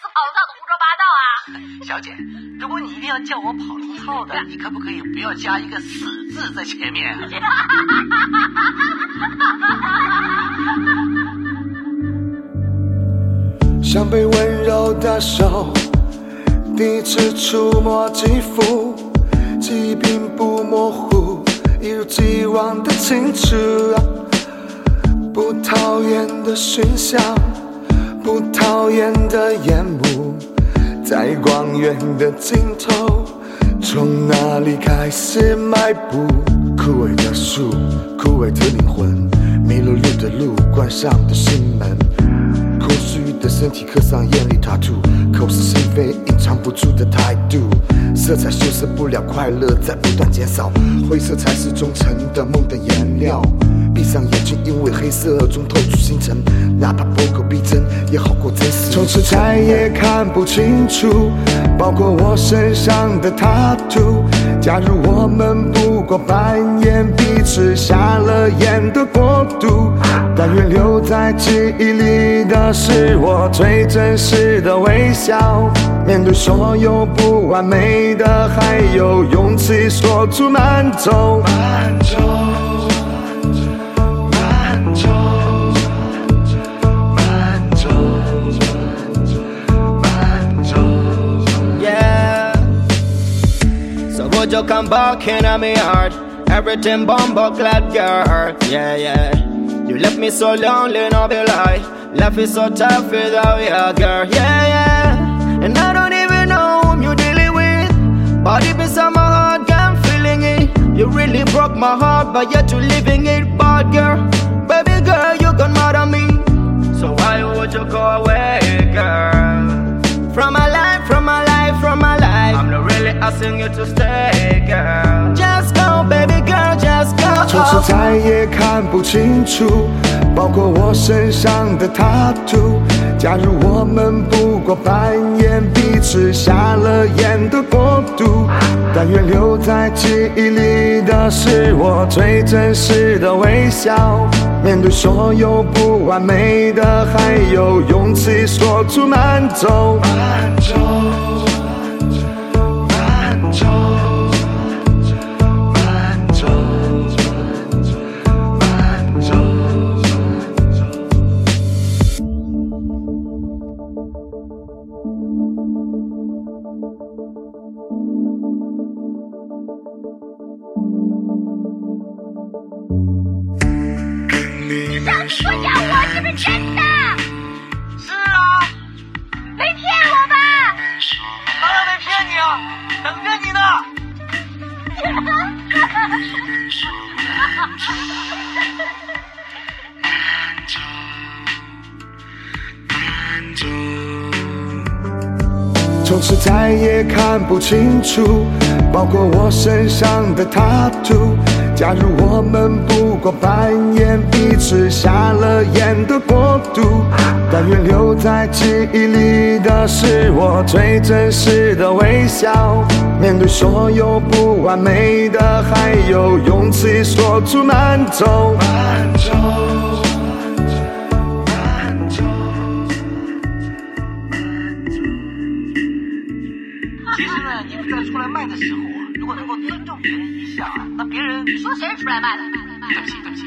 死跑龙套的胡说八道啊！小姐，如果你一定要叫我跑龙套的，你可不可以不要加一个死字在前面啊？像被温柔的手第一次触摸肌肤，记忆并不模糊，一如既往的清楚。不讨厌的熏香，不讨厌的烟幕，在光源的尽头，从哪里开始迈步？枯萎的树，枯萎的灵魂，迷了路的路，关上的心门。空虚的身体刻上艳丽 tattoo，口是心非，隐藏不住的态度。色彩修饰不了快乐，在不断减少。灰色才是忠诚的梦的颜料。闭上眼睛，因为黑色中透出星辰，哪怕不够逼真，也好过真实。从此再也看不清楚，包括我身上的 tattoo。假如我们不过扮演彼此瞎了眼的国度，但愿留在记忆里的是我最真实的微笑。面对所有不完美的，还有勇气说出慢走。慢走，you come back in my heart? Everything bumble glad girl. Yeah, yeah. You left me so lonely, no be lie. Life is so tough without you, girl. Yeah, yeah. And I don't even know whom you dealing with. But deep inside my heart, I'm feeling it. You really broke my heart, but yet you living it, bad girl. You to stay, girl. Just go, baby girl, just go. 从此再也看不清楚，包括我身上的 tattoo。假如我们不过扮演彼此瞎了眼的国度，但愿留在记忆里的是我最真实的微笑。面对所有不完美的，还有勇气说出慢走。慢走，从此再也看不清楚，包括我身上的 tatto。假如我们不过扮演彼此瞎了眼的国度，但愿留在记忆里的是我最真实的微笑。面对所有不完美的，还有勇气说出慢走。慢走，慢走。其实呢，你们在出来卖的时候啊，如果能够尊重别人一下啊，那别人你说谁是出来卖的？对不起，对不起，